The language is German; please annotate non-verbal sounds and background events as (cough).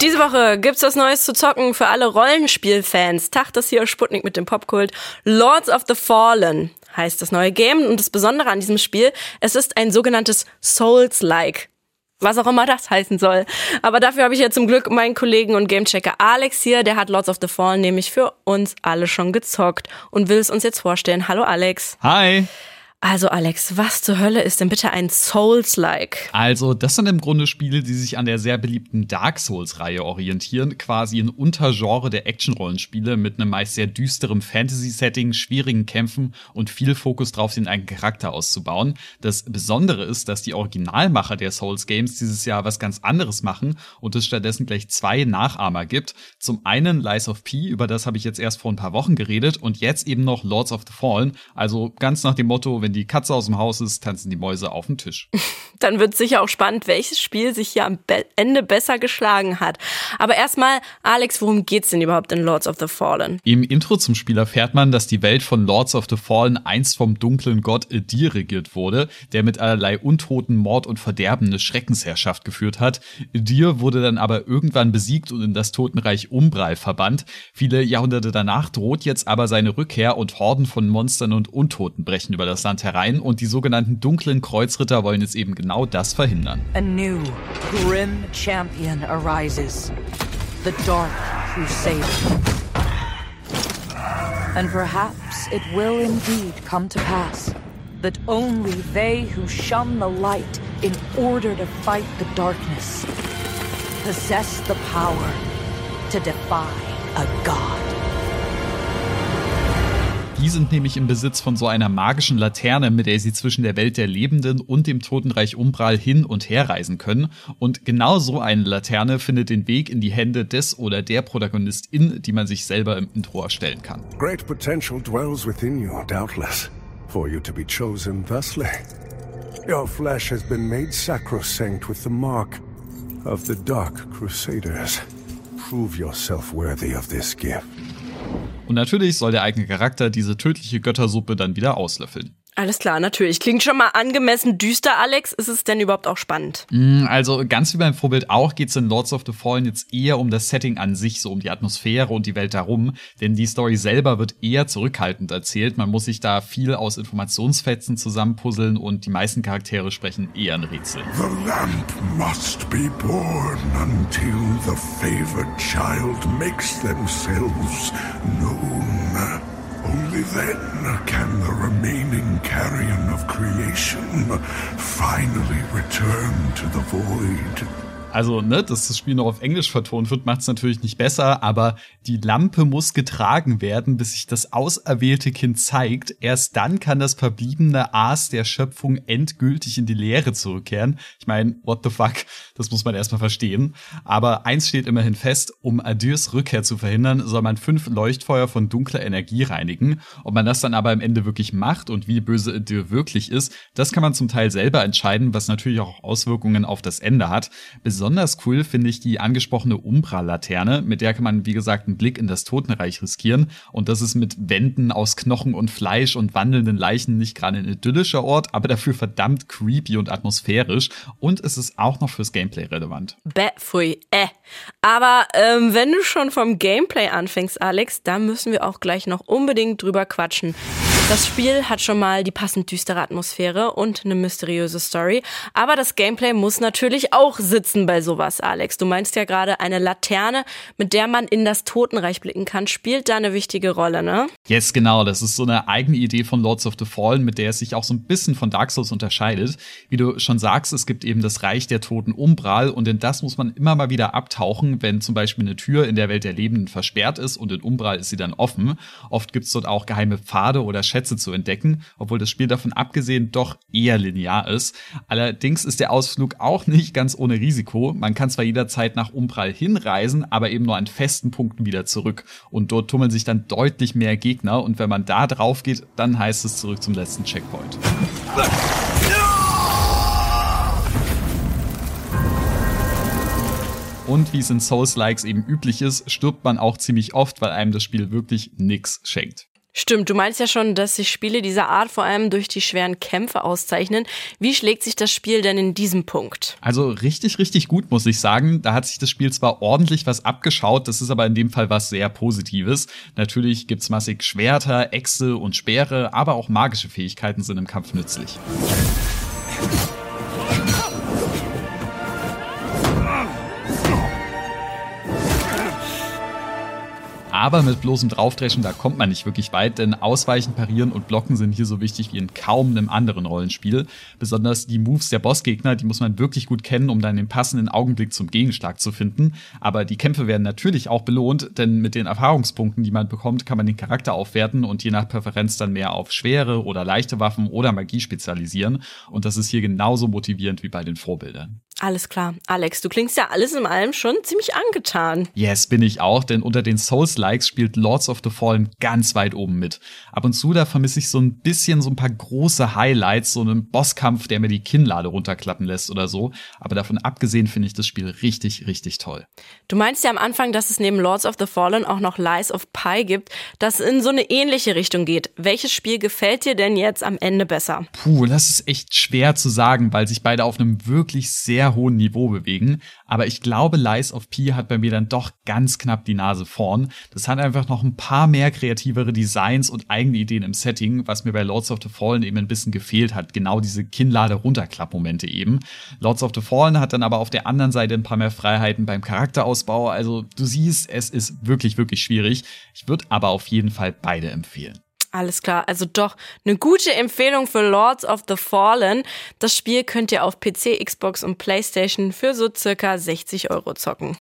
Diese Woche gibt's was Neues zu zocken für alle Rollenspielfans. Tag das hier Sputnik mit dem Popkult. Lords of the Fallen heißt das neue Game und das Besondere an diesem Spiel, es ist ein sogenanntes Souls-like. Was auch immer das heißen soll. Aber dafür habe ich ja zum Glück meinen Kollegen und Gamechecker Alex hier. Der hat Lords of the Fallen nämlich für uns alle schon gezockt und will es uns jetzt vorstellen. Hallo Alex. Hi. Also Alex, was zur Hölle ist denn bitte ein Souls-like? Also, das sind im Grunde Spiele, die sich an der sehr beliebten Dark Souls-Reihe orientieren, quasi ein Untergenre der Action-Rollenspiele mit einem meist sehr düsterem Fantasy-Setting, schwierigen Kämpfen und viel Fokus drauf, den eigenen Charakter auszubauen. Das Besondere ist, dass die Originalmacher der Souls-Games dieses Jahr was ganz anderes machen und es stattdessen gleich zwei Nachahmer gibt. Zum einen Lies of P, über das habe ich jetzt erst vor ein paar Wochen geredet und jetzt eben noch Lords of the Fallen, also ganz nach dem Motto, wenn die Katze aus dem Haus ist, tanzen die Mäuse auf dem Tisch. (laughs) Dann wird sicher auch spannend, welches Spiel sich hier am Ende besser geschlagen hat. Aber erstmal, Alex, worum geht's denn überhaupt in Lords of the Fallen? Im Intro zum Spiel erfährt man, dass die Welt von Lords of the Fallen einst vom dunklen Gott Edir regiert wurde, der mit allerlei Untoten, Mord und Verderben eine Schreckensherrschaft geführt hat. Edir wurde dann aber irgendwann besiegt und in das Totenreich Umbral verbannt. Viele Jahrhunderte danach droht jetzt aber seine Rückkehr und Horden von Monstern und Untoten brechen über das Land Land herein und die sogenannten dunklen Kreuzritter wollen jetzt eben genau das verhindern. A new, grim champion arises. The Dark Crusader. And perhaps it will indeed come to pass that only they who shun the light in order to fight the darkness possess the power to defy a god. Die sind nämlich im Besitz von so einer magischen Laterne, mit der sie zwischen der Welt der Lebenden und dem Totenreich Umbral hin und her reisen können. Und genau so eine Laterne findet den Weg in die Hände des oder der Protagonistin, die man sich selber im Intro erstellen kann. Great potential dwells within you, doubtless, for you to be chosen thusly. Your flesh has been made sacrosanct with the mark of the Dark Crusaders. Prove yourself worthy of this gift. Und natürlich soll der eigene Charakter diese tödliche Göttersuppe dann wieder auslöffeln. Alles klar, natürlich. Klingt schon mal angemessen düster, Alex. Ist es denn überhaupt auch spannend? Mm, also ganz wie beim Vorbild auch geht es in Lords of the Fallen jetzt eher um das Setting an sich, so um die Atmosphäre und die Welt darum. Denn die Story selber wird eher zurückhaltend erzählt. Man muss sich da viel aus Informationsfetzen zusammenpuzzeln und die meisten Charaktere sprechen eher ein Rätsel. The lamp must be born until the favored child makes themselves known. Only then can the remaining carrion of creation finally return to the void. Also, ne, dass das Spiel noch auf Englisch vertont wird, macht es natürlich nicht besser, aber die Lampe muss getragen werden, bis sich das auserwählte Kind zeigt. Erst dann kann das verbliebene Aas der Schöpfung endgültig in die Leere zurückkehren. Ich meine, what the fuck, das muss man erstmal verstehen. Aber eins steht immerhin fest, um Adirs Rückkehr zu verhindern, soll man fünf Leuchtfeuer von dunkler Energie reinigen. Ob man das dann aber am Ende wirklich macht und wie böse Adir wirklich ist, das kann man zum Teil selber entscheiden, was natürlich auch Auswirkungen auf das Ende hat. Besonders cool finde ich die angesprochene Umbra-Laterne, mit der kann man, wie gesagt, einen Blick in das Totenreich riskieren. Und das ist mit Wänden aus Knochen und Fleisch und wandelnden Leichen nicht gerade ein idyllischer Ort, aber dafür verdammt creepy und atmosphärisch. Und es ist auch noch fürs Gameplay relevant. Bäh, pfui, äh. Aber ähm, wenn du schon vom Gameplay anfängst, Alex, da müssen wir auch gleich noch unbedingt drüber quatschen. Das Spiel hat schon mal die passend düstere Atmosphäre und eine mysteriöse Story. Aber das Gameplay muss natürlich auch sitzen bei sowas, Alex. Du meinst ja gerade, eine Laterne, mit der man in das Totenreich blicken kann, spielt da eine wichtige Rolle, ne? Yes, genau. Das ist so eine eigene Idee von Lords of the Fallen, mit der es sich auch so ein bisschen von Dark Souls unterscheidet. Wie du schon sagst, es gibt eben das Reich der Toten Umbral und in das muss man immer mal wieder abtauchen, wenn zum Beispiel eine Tür in der Welt der Lebenden versperrt ist und in Umbral ist sie dann offen. Oft gibt es dort auch geheime Pfade oder Schätze Schätze zu entdecken, obwohl das Spiel davon abgesehen doch eher linear ist. Allerdings ist der Ausflug auch nicht ganz ohne Risiko. Man kann zwar jederzeit nach Umbral hinreisen, aber eben nur an festen Punkten wieder zurück. Und dort tummeln sich dann deutlich mehr Gegner und wenn man da drauf geht, dann heißt es zurück zum letzten Checkpoint. Und wie es in Souls-Likes eben üblich ist, stirbt man auch ziemlich oft, weil einem das Spiel wirklich nix schenkt. Stimmt, du meinst ja schon, dass sich Spiele dieser Art vor allem durch die schweren Kämpfe auszeichnen. Wie schlägt sich das Spiel denn in diesem Punkt? Also richtig, richtig gut, muss ich sagen. Da hat sich das Spiel zwar ordentlich was abgeschaut, das ist aber in dem Fall was sehr Positives. Natürlich gibt's massig Schwerter, Äxte und Speere, aber auch magische Fähigkeiten sind im Kampf nützlich. Aber mit bloßem Draufdreschen, da kommt man nicht wirklich weit, denn Ausweichen, Parieren und Blocken sind hier so wichtig wie in kaum einem anderen Rollenspiel. Besonders die Moves der Bossgegner, die muss man wirklich gut kennen, um dann den passenden Augenblick zum Gegenschlag zu finden. Aber die Kämpfe werden natürlich auch belohnt, denn mit den Erfahrungspunkten, die man bekommt, kann man den Charakter aufwerten und je nach Präferenz dann mehr auf schwere oder leichte Waffen oder Magie spezialisieren. Und das ist hier genauso motivierend wie bei den Vorbildern. Alles klar. Alex, du klingst ja alles in allem schon ziemlich angetan. Yes, bin ich auch, denn unter den Souls-Likes spielt Lords of the Fallen ganz weit oben mit. Ab und zu, da vermisse ich so ein bisschen so ein paar große Highlights, so einen Bosskampf, der mir die Kinnlade runterklappen lässt oder so. Aber davon abgesehen finde ich das Spiel richtig, richtig toll. Du meinst ja am Anfang, dass es neben Lords of the Fallen auch noch Lies of Pi gibt, das in so eine ähnliche Richtung geht. Welches Spiel gefällt dir denn jetzt am Ende besser? Puh, das ist echt schwer zu sagen, weil sich beide auf einem wirklich sehr sehr hohen Niveau bewegen. Aber ich glaube, Lies of P hat bei mir dann doch ganz knapp die Nase vorn. Das hat einfach noch ein paar mehr kreativere Designs und eigene Ideen im Setting, was mir bei Lords of the Fallen eben ein bisschen gefehlt hat. Genau diese Kinnlade-Runterklapp-Momente eben. Lords of the Fallen hat dann aber auf der anderen Seite ein paar mehr Freiheiten beim Charakterausbau. Also du siehst, es ist wirklich, wirklich schwierig. Ich würde aber auf jeden Fall beide empfehlen. Alles klar, also doch eine gute Empfehlung für Lords of the Fallen. Das Spiel könnt ihr auf PC, Xbox und PlayStation für so circa 60 Euro zocken.